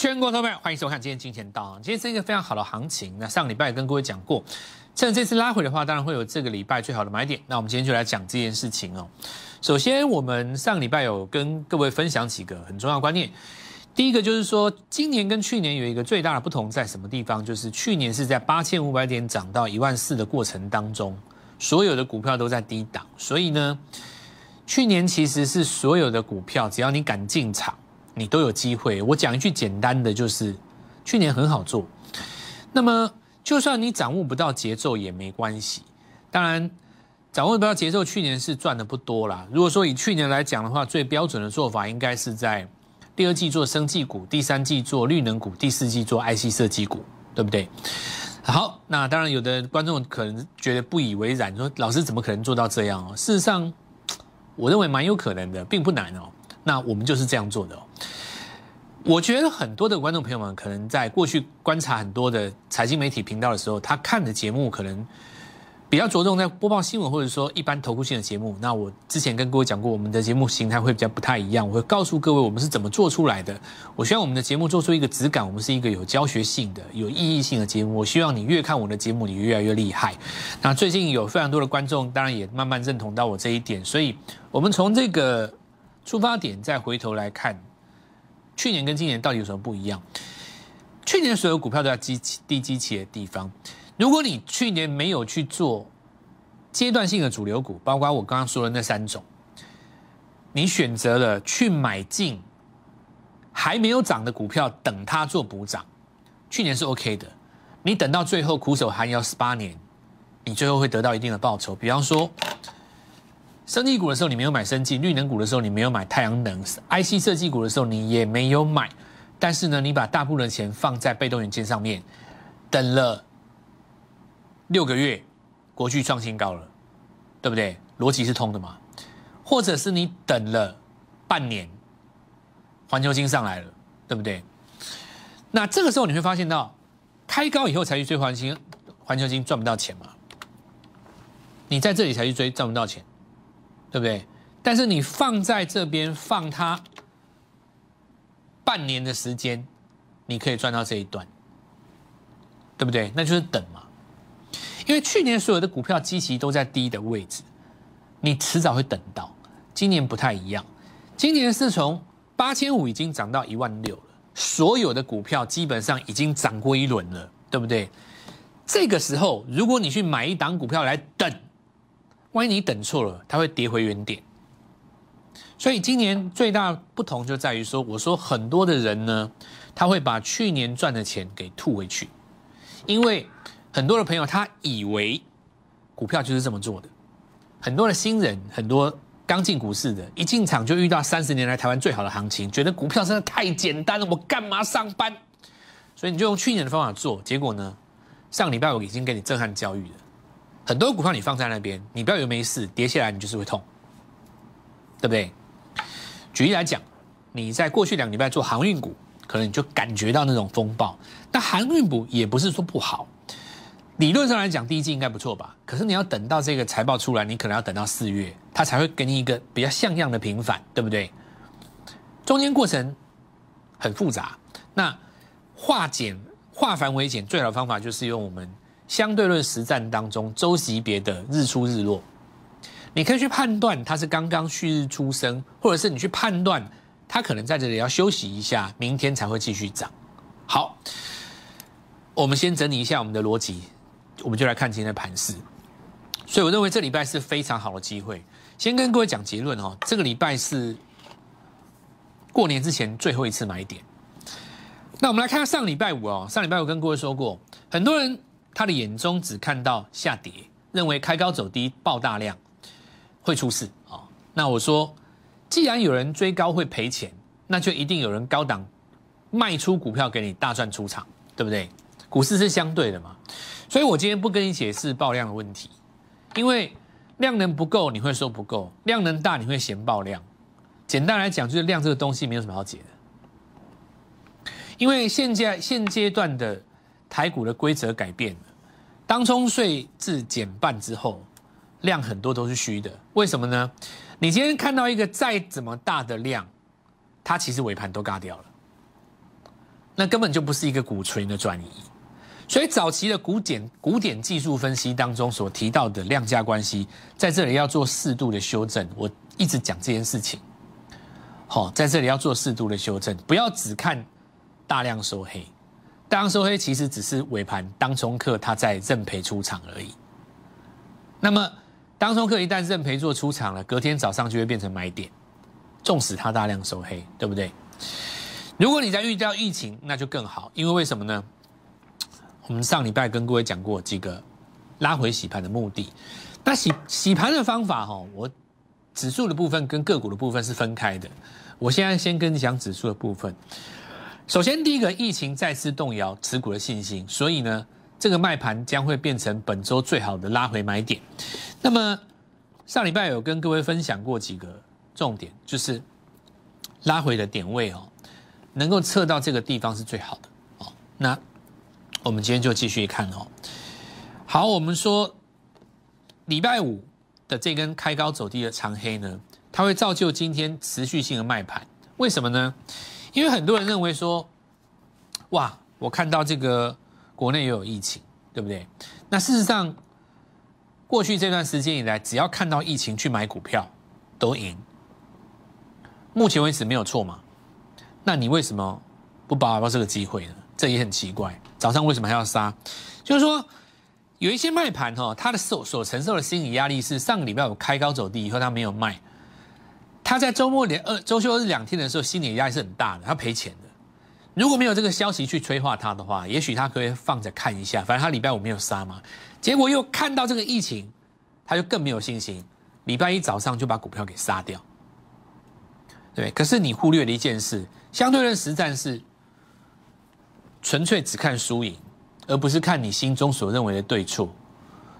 全国投票，欢迎收看今天金钱道。今天是一个非常好的行情。那上礼拜跟各位讲过，趁这次拉回的话，当然会有这个礼拜最好的买点。那我们今天就来讲这件事情哦。首先，我们上礼拜有跟各位分享几个很重要观念。第一个就是说，今年跟去年有一个最大的不同在什么地方？就是去年是在八千五百点涨到一万四的过程当中，所有的股票都在低档，所以呢，去年其实是所有的股票，只要你敢进场。你都有机会。我讲一句简单的，就是去年很好做。那么，就算你掌握不到节奏也没关系。当然，掌握不到节奏，去年是赚的不多啦。如果说以去年来讲的话，最标准的做法应该是在第二季做生技股，第三季做绿能股，第四季做 IC 设计股，对不对？好，那当然有的观众可能觉得不以为然，说老师怎么可能做到这样哦？事实上，我认为蛮有可能的，并不难哦。那我们就是这样做的哦。我觉得很多的观众朋友们可能在过去观察很多的财经媒体频道的时候，他看的节目可能比较着重在播报新闻，或者说一般投顾性的节目。那我之前跟各位讲过，我们的节目形态会比较不太一样。我会告诉各位我们是怎么做出来的。我希望我们的节目做出一个质感，我们是一个有教学性的、有意义性的节目。我希望你越看我的节目，你越来越厉害。那最近有非常多的观众，当然也慢慢认同到我这一点。所以，我们从这个。出发点再回头来看，去年跟今年到底有什么不一样？去年所有股票都在低低基期的地方，如果你去年没有去做阶段性的主流股，包括我刚刚说的那三种，你选择了去买进还没有涨的股票，等它做补涨，去年是 OK 的。你等到最后苦守寒窑十八年，你最后会得到一定的报酬。比方说。生技股的时候你没有买生技，绿能股的时候你没有买太阳能，IC 设计股的时候你也没有买，但是呢，你把大部分的钱放在被动元件上面，等了六个月，国巨创新高了，对不对？逻辑是通的嘛？或者是你等了半年，环球金上来了，对不对？那这个时候你会发现到，开高以后才去追环球环球金赚不到钱嘛？你在这里才去追赚不到钱。对不对？但是你放在这边放它半年的时间，你可以赚到这一段，对不对？那就是等嘛。因为去年所有的股票基期都在低的位置，你迟早会等到。今年不太一样，今年是从八千五已经涨到一万六了，所有的股票基本上已经涨过一轮了，对不对？这个时候，如果你去买一档股票来等。万一你等错了，它会跌回原点。所以今年最大不同就在于说，我说很多的人呢，他会把去年赚的钱给吐回去，因为很多的朋友他以为股票就是这么做的。很多的新人，很多刚进股市的，一进场就遇到三十年来台湾最好的行情，觉得股票真的太简单了，我干嘛上班？所以你就用去年的方法做，结果呢，上礼拜我已经给你震撼教育了。很多股票你放在那边，你不要以为没事，跌下来你就是会痛，对不对？举例来讲，你在过去两个礼拜做航运股，可能你就感觉到那种风暴。但航运股也不是说不好，理论上来讲，第一季应该不错吧？可是你要等到这个财报出来，你可能要等到四月，它才会给你一个比较像样的平反，对不对？中间过程很复杂，那化简化繁为简，最好的方法就是用我们。相对论实战当中，周级别的日出日落，你可以去判断它是刚刚旭日出生，或者是你去判断它可能在这里要休息一下，明天才会继续涨。好，我们先整理一下我们的逻辑，我们就来看今天的盘势。所以我认为这礼拜是非常好的机会。先跟各位讲结论哦，这个礼拜是过年之前最后一次买点。那我们来看上礼拜五哦，上礼拜我跟各位说过，很多人。他的眼中只看到下跌，认为开高走低爆大量会出事啊。那我说，既然有人追高会赔钱，那就一定有人高档卖出股票给你大赚出场，对不对？股市是相对的嘛。所以我今天不跟你解释爆量的问题，因为量能不够你会说不够，量能大你会嫌爆量。简单来讲，就是量这个东西没有什么好解的，因为现在现阶段的。台股的规则改变了，当冲税制减半之后，量很多都是虚的。为什么呢？你今天看到一个再怎么大的量，它其实尾盘都嘎掉了。那根本就不是一个股群的转移。所以早期的古典古典技术分析当中所提到的量价关系，在这里要做适度的修正。我一直讲这件事情，好，在这里要做适度的修正，不要只看大量收黑。大量收黑其实只是尾盘当冲客他在认赔出场而已。那么当冲客一旦认赔做出场了，隔天早上就会变成买点，纵使他大量收黑，对不对？如果你在遇到疫情，那就更好，因为为什么呢？我们上礼拜跟各位讲过几个拉回洗盘的目的。那洗洗盘的方法哈，我指数的部分跟个股的部分是分开的。我现在先跟你讲指数的部分。首先，第一个，疫情再次动摇持股的信心，所以呢，这个卖盘将会变成本周最好的拉回买点。那么上礼拜有跟各位分享过几个重点，就是拉回的点位哦，能够测到这个地方是最好的哦。那我们今天就继续看哦。好，我们说礼拜五的这根开高走低的长黑呢，它会造就今天持续性的卖盘。为什么呢？因为很多人认为说，哇，我看到这个国内也有疫情，对不对？那事实上，过去这段时间以来，只要看到疫情去买股票都赢。目前为止没有错嘛？那你为什么不把握这个机会呢？这也很奇怪。早上为什么还要杀？就是说，有一些卖盘哈，它的受所承受的心理压力是上个礼拜我开高走低以后，它没有卖，他在周末连二周休日两天的时候，心理压力是很大的，他赔钱的。如果没有这个消息去催化他的话，也许他可以放着看一下，反正他礼拜五没有杀嘛。结果又看到这个疫情，他就更没有信心，礼拜一早上就把股票给杀掉。对，可是你忽略了一件事，相对论实战是。纯粹只看输赢，而不是看你心中所认为的对错，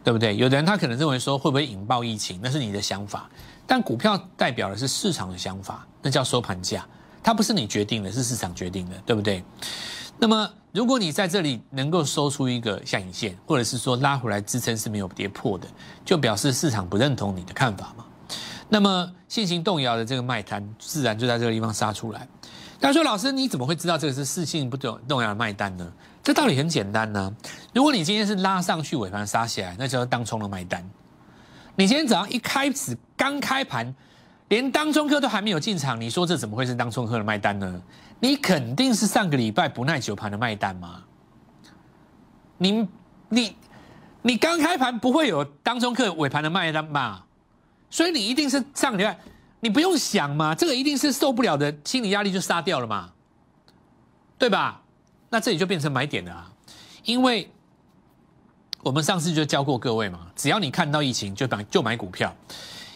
对不对？有的人他可能认为说会不会引爆疫情，那是你的想法。但股票代表的是市场的想法，那叫收盘价，它不是你决定的，是市场决定的，对不对？那么如果你在这里能够收出一个下影线，或者是说拉回来支撑是没有跌破的，就表示市场不认同你的看法嘛。那么信心动摇的这个卖单，自然就在这个地方杀出来。他说：“老师，你怎么会知道这个是四性不动动摇的卖单呢？这道理很简单呢。如果你今天是拉上去尾盘杀起来，那就要当冲的卖单。你今天早上一开始刚开盘，连当冲客都还没有进场，你说这怎么会是当冲客的卖单呢？你肯定是上个礼拜不耐久盘的卖单嘛。你你你刚开盘不会有当中客尾盘的卖单吧？所以你一定是上礼拜。”你不用想嘛，这个一定是受不了的心理压力就杀掉了嘛，对吧？那这里就变成买点了，因为我们上次就教过各位嘛，只要你看到疫情就买就买股票，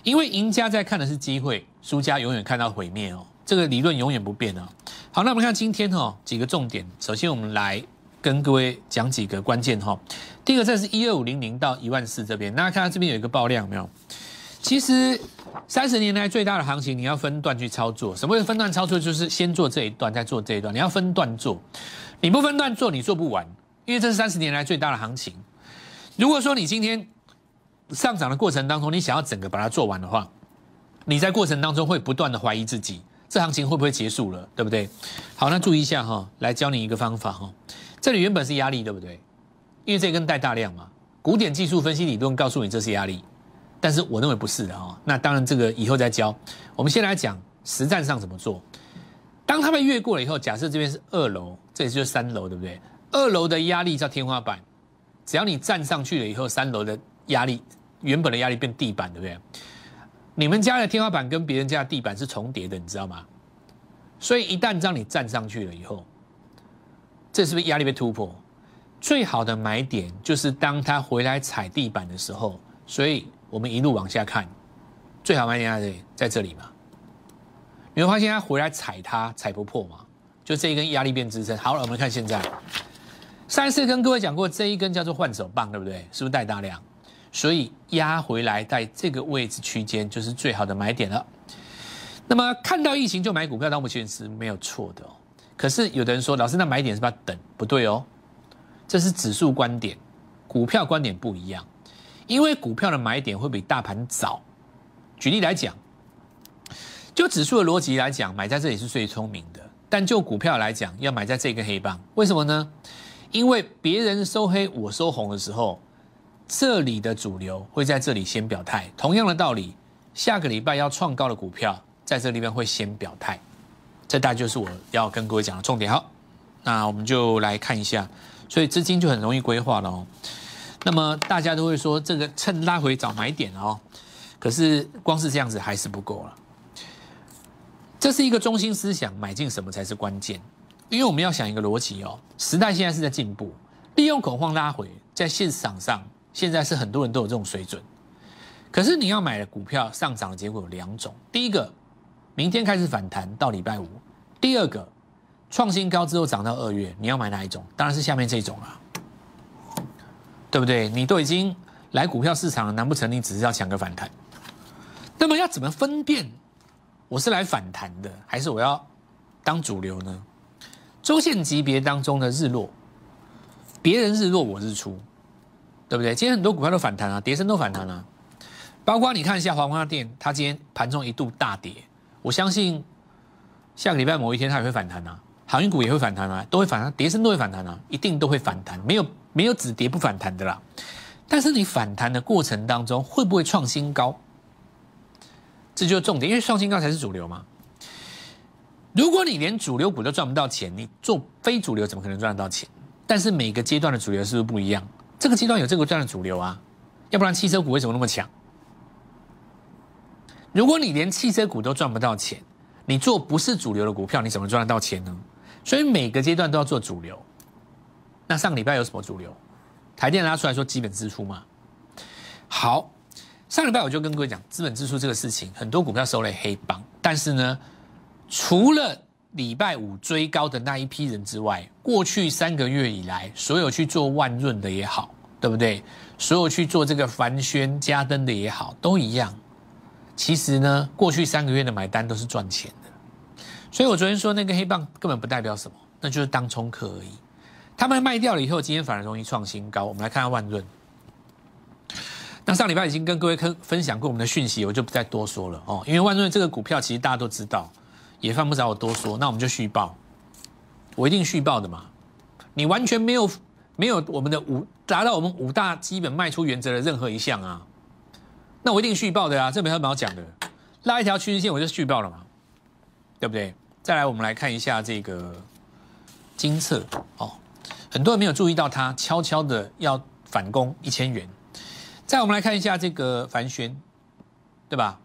因为赢家在看的是机会，输家永远看到毁灭哦，这个理论永远不变哦。好，那我们看今天哦几个重点，首先我们来跟各位讲几个关键哈。第一个，这是一二五零零到一万四这边，大家看到这边有一个爆量没有？其实。三十年来最大的行情，你要分段去操作。什么叫分段操作？就是先做这一段，再做这一段。你要分段做，你不分段做，你做不完。因为这是三十年来最大的行情。如果说你今天上涨的过程当中，你想要整个把它做完的话，你在过程当中会不断的怀疑自己，这行情会不会结束了，对不对？好，那注意一下哈，来教你一个方法哈。这里原本是压力，对不对？因为这根带大量嘛，古典技术分析理论告诉你这是压力。但是我认为不是的哈，那当然这个以后再教。我们先来讲实战上怎么做。当他们越过了以后，假设这边是二楼，这里就是三楼，对不对？二楼的压力叫天花板，只要你站上去了以后，三楼的压力原本的压力变地板，对不对？你们家的天花板跟别人家的地板是重叠的，你知道吗？所以一旦让你站上去了以后，这是不是压力被突破？最好的买点就是当他回来踩地板的时候，所以。我们一路往下看，最好买点在这里，在这里嘛。你会发现它回来踩它踩不破嘛，就这一根压力变支撑。好了，我们看现在，上一次跟各位讲过，这一根叫做换手棒，对不对？是不是带大量？所以压回来在这个位置区间就是最好的买点了。那么看到疫情就买股票，到目前是没有错的哦。可是有的人说，老师，那买点是不是要等？不对哦，这是指数观点，股票观点不一样。因为股票的买点会比大盘早。举例来讲，就指数的逻辑来讲，买在这里是最聪明的。但就股票来讲，要买在这根黑棒，为什么呢？因为别人收黑，我收红的时候，这里的主流会在这里先表态。同样的道理，下个礼拜要创高的股票，在这里边会先表态。这大概就是我要跟各位讲的重点。好，那我们就来看一下，所以资金就很容易规划了哦。那么大家都会说，这个趁拉回找买点哦。可是光是这样子还是不够了。这是一个中心思想，买进什么才是关键？因为我们要想一个逻辑哦，时代现在是在进步，利用恐慌拉回，在现场上现在是很多人都有这种水准。可是你要买的股票上涨的结果有两种：第一个，明天开始反弹到礼拜五；第二个，创新高之后涨到二月，你要买哪一种？当然是下面这种啊，对不对？你都已经来股票市场了，难不成你只是要抢个反弹？那么要怎么分辨？我是来反弹的，还是我要当主流呢？周线级别当中的日落，别人日落我日出，对不对？今天很多股票都反弹啊，跌升都反弹啊。包括你看一下华华电，它今天盘中一度大跌，我相信下个礼拜某一天它也会反弹啊，航运股也会反弹啊，都会反弹，跌升都会反弹啊，一定都会反弹，没有没有止跌不反弹的啦。但是你反弹的过程当中，会不会创新高？这就是重点，因为创新高才是主流嘛。如果你连主流股都赚不到钱，你做非主流怎么可能赚得到钱？但是每个阶段的主流是不是不一样？这个阶段有这个阶段的主流啊，要不然汽车股为什么那么强？如果你连汽车股都赚不到钱，你做不是主流的股票，你怎么赚得到钱呢？所以每个阶段都要做主流。那上个礼拜有什么主流？台电拿出来说基本支出嘛。好。上礼拜我就跟各位讲资本支出这个事情，很多股票收了黑帮，但是呢，除了礼拜五追高的那一批人之外，过去三个月以来，所有去做万润的也好，对不对？所有去做这个凡轩、嘉登的也好，都一样。其实呢，过去三个月的买单都是赚钱的。所以我昨天说那个黑棒根本不代表什么，那就是当冲客而已。他们卖掉了以后，今天反而容易创新高。我们来看看万润。那上礼拜已经跟各位分分享过我们的讯息，我就不再多说了哦。因为万润这个股票其实大家都知道，也犯不着我多说。那我们就续报，我一定续报的嘛。你完全没有没有我们的五达到我们五大基本卖出原则的任何一项啊，那我一定续报的啊。这没什么好讲的，拉一条趋势线我就续报了嘛，对不对？再来我们来看一下这个金策哦，很多人没有注意到它悄悄的要反攻一千元。再我们来看一下这个凡轩，对吧？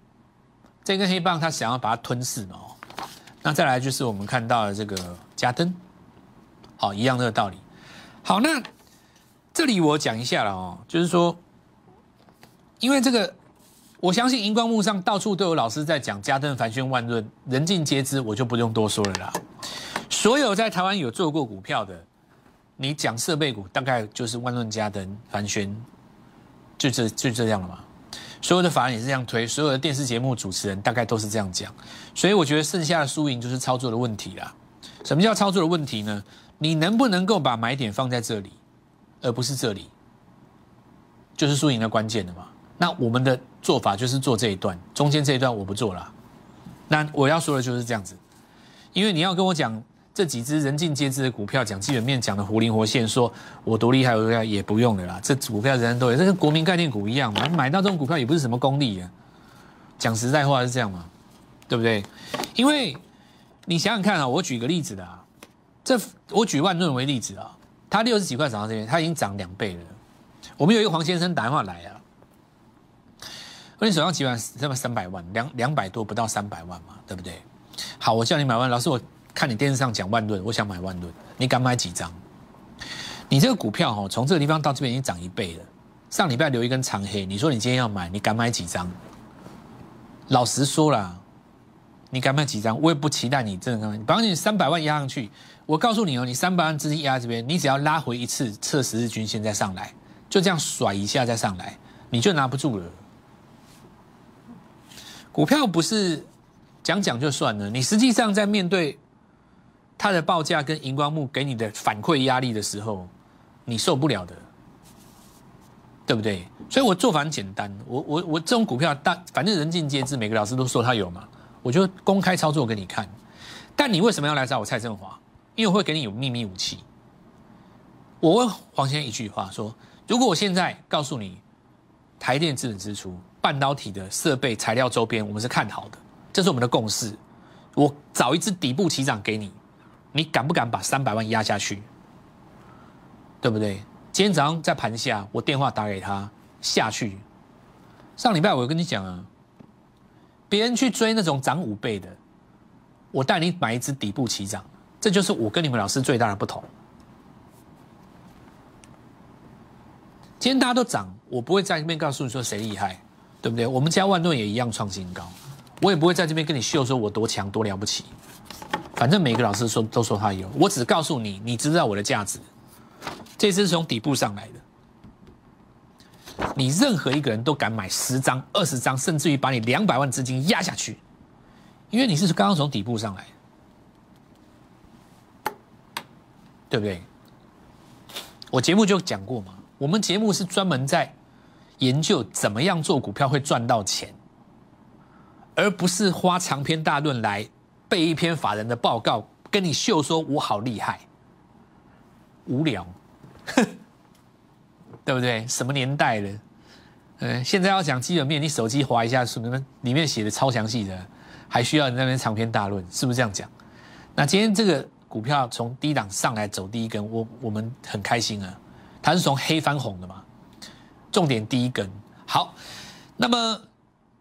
这根黑棒它想要把它吞噬嘛？那再来就是我们看到的这个加登，好，一样的道理。好，那这里我讲一下了哦，就是说，因为这个，我相信荧光幕上到处都有老师在讲加登、凡轩、万润，人尽皆知，我就不用多说了啦。所有在台湾有做过股票的，你讲设备股，大概就是万润、加登、凡轩。就这就这样了嘛，所有的法案也是这样推，所有的电视节目主持人大概都是这样讲，所以我觉得剩下的输赢就是操作的问题啦。什么叫操作的问题呢？你能不能够把买点放在这里，而不是这里，就是输赢的关键的嘛。那我们的做法就是做这一段，中间这一段我不做了。那我要说的就是这样子，因为你要跟我讲。这几只人尽皆知的股票，讲基本面讲的活灵活现，说我多厉害，我也不用的啦。这股票人人都有，这跟国民概念股一样嘛。买到这种股票也不是什么功力啊。讲实在话是这样嘛，对不对？因为你想想看啊，我举个例子的啊，这我举万润为例子啊，它六十几块涨到这边，它已经涨两倍了。我们有一个黄先生打电话来啊，问你手上几万？这么三百万，两两百多不到三百万嘛，对不对？好，我叫你买万，老师我。看你电视上讲万润，我想买万润，你敢买几张？你这个股票哈，从这个地方到这边已经涨一倍了。上礼拜留一根长黑，你说你今天要买，你敢买几张？老实说了，你敢买几张？我也不期待你真的。比方你三百万压上去，我告诉你哦，你三百万资金压这边，你只要拉回一次测十日均线再上来，就这样甩一下再上来，你就拿不住了。股票不是讲讲就算了，你实际上在面对。它的报价跟荧光幕给你的反馈压力的时候，你受不了的，对不对？所以我做法很简单，我我我这种股票大，反正人尽皆知，每个老师都说他有嘛，我就公开操作给你看。但你为什么要来找我蔡振华？因为我会给你有秘密武器。我问黄先生一句话说：如果我现在告诉你，台电资本支出、半导体的设备材料周边，我们是看好的，这是我们的共识。我找一支底部起涨给你，你敢不敢把三百万压下去？对不对？今天早上在盘下，我电话打给他下去。上礼拜我跟你讲啊，别人去追那种涨五倍的，我带你买一支底部起涨，这就是我跟你们老师最大的不同。今天大家都涨，我不会在这边告诉你说谁厉害，对不对？我们家万顿也一样创新高，我也不会在这边跟你秀说我多强多了不起。反正每个老师说都说他有，我只告诉你，你知道我的价值。这次是从底部上来的。你任何一个人都敢买十张、二十张，甚至于把你两百万资金压下去，因为你是刚刚从底部上来，对不对？我节目就讲过嘛，我们节目是专门在研究怎么样做股票会赚到钱，而不是花长篇大论来背一篇法人的报告，跟你秀说我好厉害，无聊。对不对？什么年代了？嗯，现在要讲基本面，你手机划一下，什么里面写的超详细的，还需要你那边长篇大论，是不是这样讲？那今天这个股票从低档上来走第一根，我我们很开心啊，它是从黑翻红的嘛，重点第一根。好，那么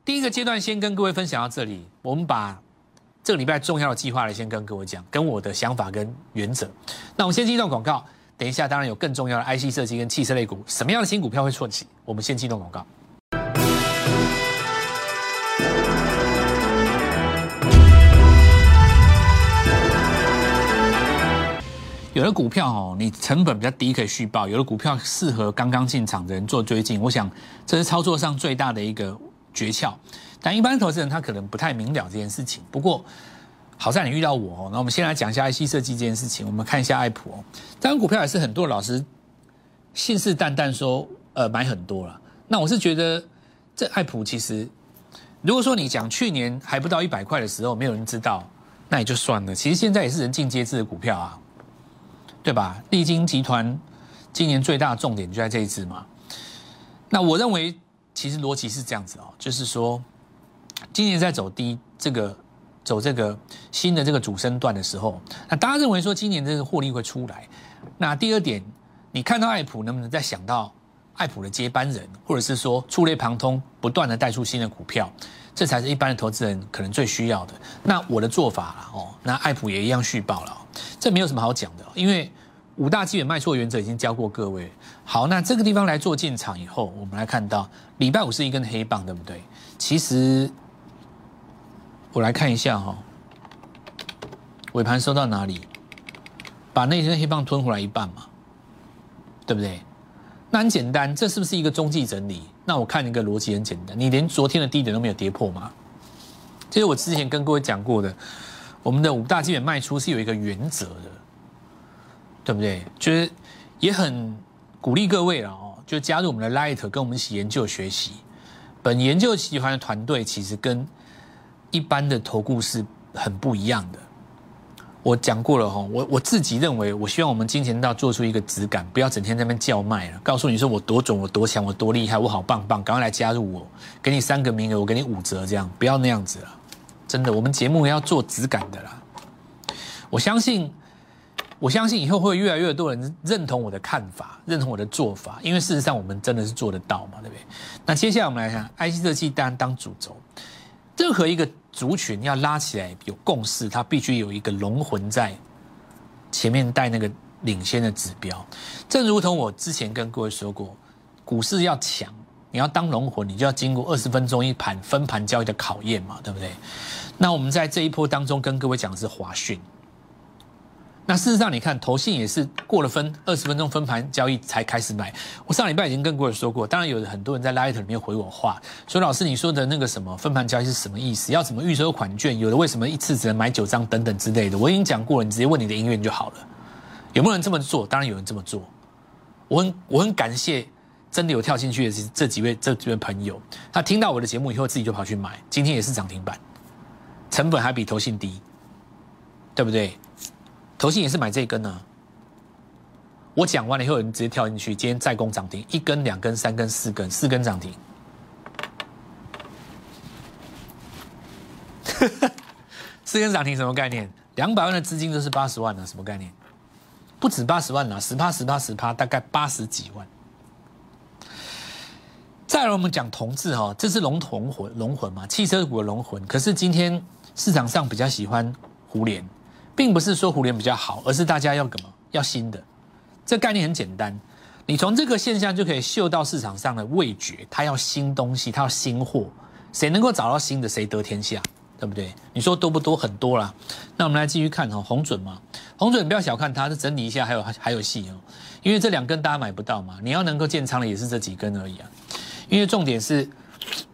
第一个阶段先跟各位分享到这里，我们把这个礼拜重要的计划来先跟各位讲，跟我的想法跟原则。那我们先进一段广告。等一下，当然有更重要的 IC 设计跟汽车类股，什么样的新股票会错起？我们先进动广告。有的股票哦，你成本比较低，可以续报；有的股票适合刚刚进场的人做追进。我想这是操作上最大的一个诀窍，但一般投资人他可能不太明了这件事情。不过，好在你遇到我哦，那我们先来讲一下 IC 设计这件事情。我们看一下爱普哦，这张股票也是很多老师信誓旦旦说，呃，买很多了。那我是觉得这爱普其实，如果说你讲去年还不到一百块的时候，没有人知道，那也就算了。其实现在也是人尽皆知的股票啊，对吧？利金集团今年最大的重点就在这一支嘛。那我认为其实逻辑是这样子哦，就是说今年在走低这个。走这个新的这个主升段的时候，那大家认为说今年这个获利会出来。那第二点，你看到爱普能不能再想到爱普的接班人，或者是说触类旁通，不断的带出新的股票，这才是一般的投资人可能最需要的。那我的做法了哦，那爱普也一样续报了，这没有什么好讲的，因为五大基本卖出的原则已经教过各位。好，那这个地方来做进场以后，我们来看到礼拜五是一根黑棒，对不对？其实。我来看一下哈，尾盘收到哪里？把那根黑棒吞回来一半嘛，对不对？那很简单，这是不是一个中继整理？那我看一个逻辑很简单，你连昨天的低点都没有跌破吗？这是我之前跟各位讲过的，我们的五大基本卖出是有一个原则的，对不对？就是也很鼓励各位了哦，就加入我们的 Light，跟我们一起研究学习。本研究集团的团队其实跟一般的投顾是很不一样的。我讲过了哈，我我自己认为，我希望我们金钱道做出一个质感，不要整天在那边叫卖了，告诉你说我多准，我多强，我多厉害，我好棒棒，赶快来加入我，给你三个名额，我给你五折，这样不要那样子了。真的，我们节目要做质感的啦。我相信，我相信以后会越来越多人认同我的看法，认同我的做法，因为事实上我们真的是做得到嘛，对不对？那接下来我们来看 IC 设计，当然当主轴。任何一个族群要拉起来有共识，它必须有一个龙魂在前面带那个领先的指标。正如同我之前跟各位说过，股市要强，你要当龙魂，你就要经过二十分钟一盘分盘交易的考验嘛，对不对？那我们在这一波当中跟各位讲的是华讯。那事实上，你看投信也是过了分二十分钟分盘交易才开始买。我上礼拜已经跟各位说过，当然有很多人在 Light 里面回我话，说老师你说的那个什么分盘交易是什么意思？要怎么预收款券？有的为什么一次只能买九张等等之类的？我已经讲过了，你直接问你的音乐就好了。有没有人这么做？当然有人这么做。我很我很感谢真的有跳进去的这几位这几位朋友，他听到我的节目以后自己就跑去买，今天也是涨停板，成本还比投信低。对不对？投信也是买这一根呢。我讲完了以后，你直接跳进去，今天再攻涨停，一根、两根、三根、四根，四根涨停。四根涨停什么概念？两百万的资金就是八十万了，什么概念？不止八十万了，十趴十趴十趴，大概八十几万。再来，我们讲同志哈，这是龙同魂龙魂嘛，汽车股的龙魂。可是今天市场上比较喜欢胡联，并不是说胡联比较好，而是大家要什么？要新的。这概念很简单，你从这个现象就可以嗅到市场上的味觉，它要新东西，它要新货。谁能够找到新的，谁得天下。对不对？你说多不多？很多啦。那我们来继续看哦，红准嘛，红准不要小看它，是整理一下，还有还有戏哦。因为这两根大家买不到嘛，你要能够建仓的也是这几根而已啊。因为重点是，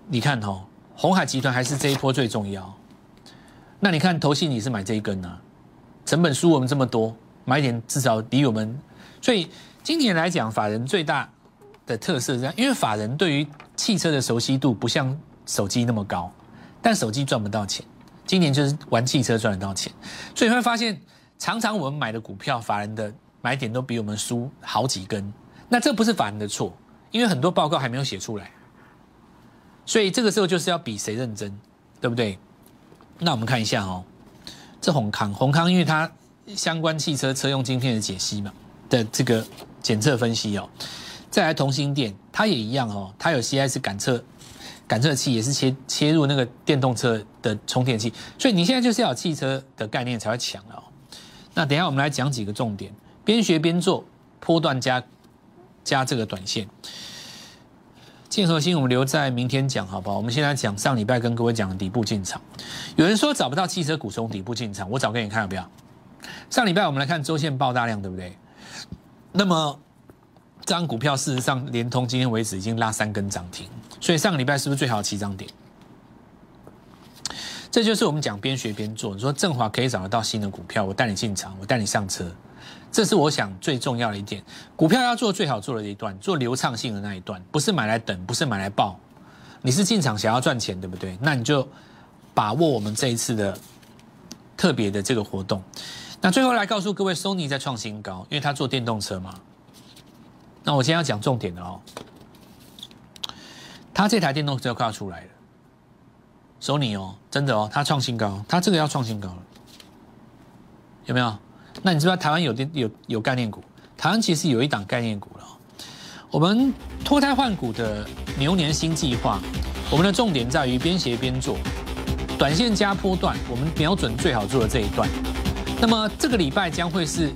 你看哦，红海集团还是这一波最重要。那你看投信你是买这一根啊，成本输我们这么多，买点至少比我们。所以今年来讲，法人最大的特色是这样，因为法人对于汽车的熟悉度不像手机那么高。但手机赚不到钱，今年就是玩汽车赚得到钱，所以你会发现常常我们买的股票，法人的买点都比我们输好几根。那这不是法人的错，因为很多报告还没有写出来，所以这个时候就是要比谁认真，对不对？那我们看一下哦，这宏康，宏康因为它相关汽车车用晶片的解析嘛的这个检测分析哦，再来同心电，它也一样哦，它有 CIS 感测。感测器也是切切入那个电动车的充电器，所以你现在就是要有汽车的概念才会强哦。那等下我们来讲几个重点，边学边做，波段加加这个短线。建核心我们留在明天讲好不好？我们现在讲上礼拜跟各位讲的底部进场。有人说找不到汽车股从底部进场，我找给你看要不要？上礼拜我们来看周线爆大量，对不对？那么这张股票事实上连通今天为止已经拉三根涨停。所以上个礼拜是不是最好的起涨点？这就是我们讲边学边做。你说振华可以找得到新的股票，我带你进场，我带你上车，这是我想最重要的一点。股票要做最好做的一段，做流畅性的那一段，不是买来等，不是买来报。你是进场想要赚钱，对不对？那你就把握我们这一次的特别的这个活动。那最后来告诉各位，Sony 在创新高，因为它做电动车嘛。那我今天要讲重点的哦。它这台电动车快要出来了，索尼哦，真的哦，它创新高，它这个要创新高了，有没有？那你知道台湾有电有有概念股？台湾其实有一档概念股了。我们脱胎换骨的牛年新计划，我们的重点在于边写边做，短线加波段，我们瞄准最好做的这一段。那么这个礼拜将会是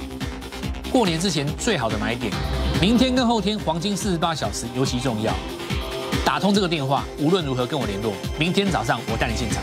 过年之前最好的买点，明天跟后天黄金四十八小时尤其重要。打通这个电话，无论如何跟我联络。明天早上我带你进场。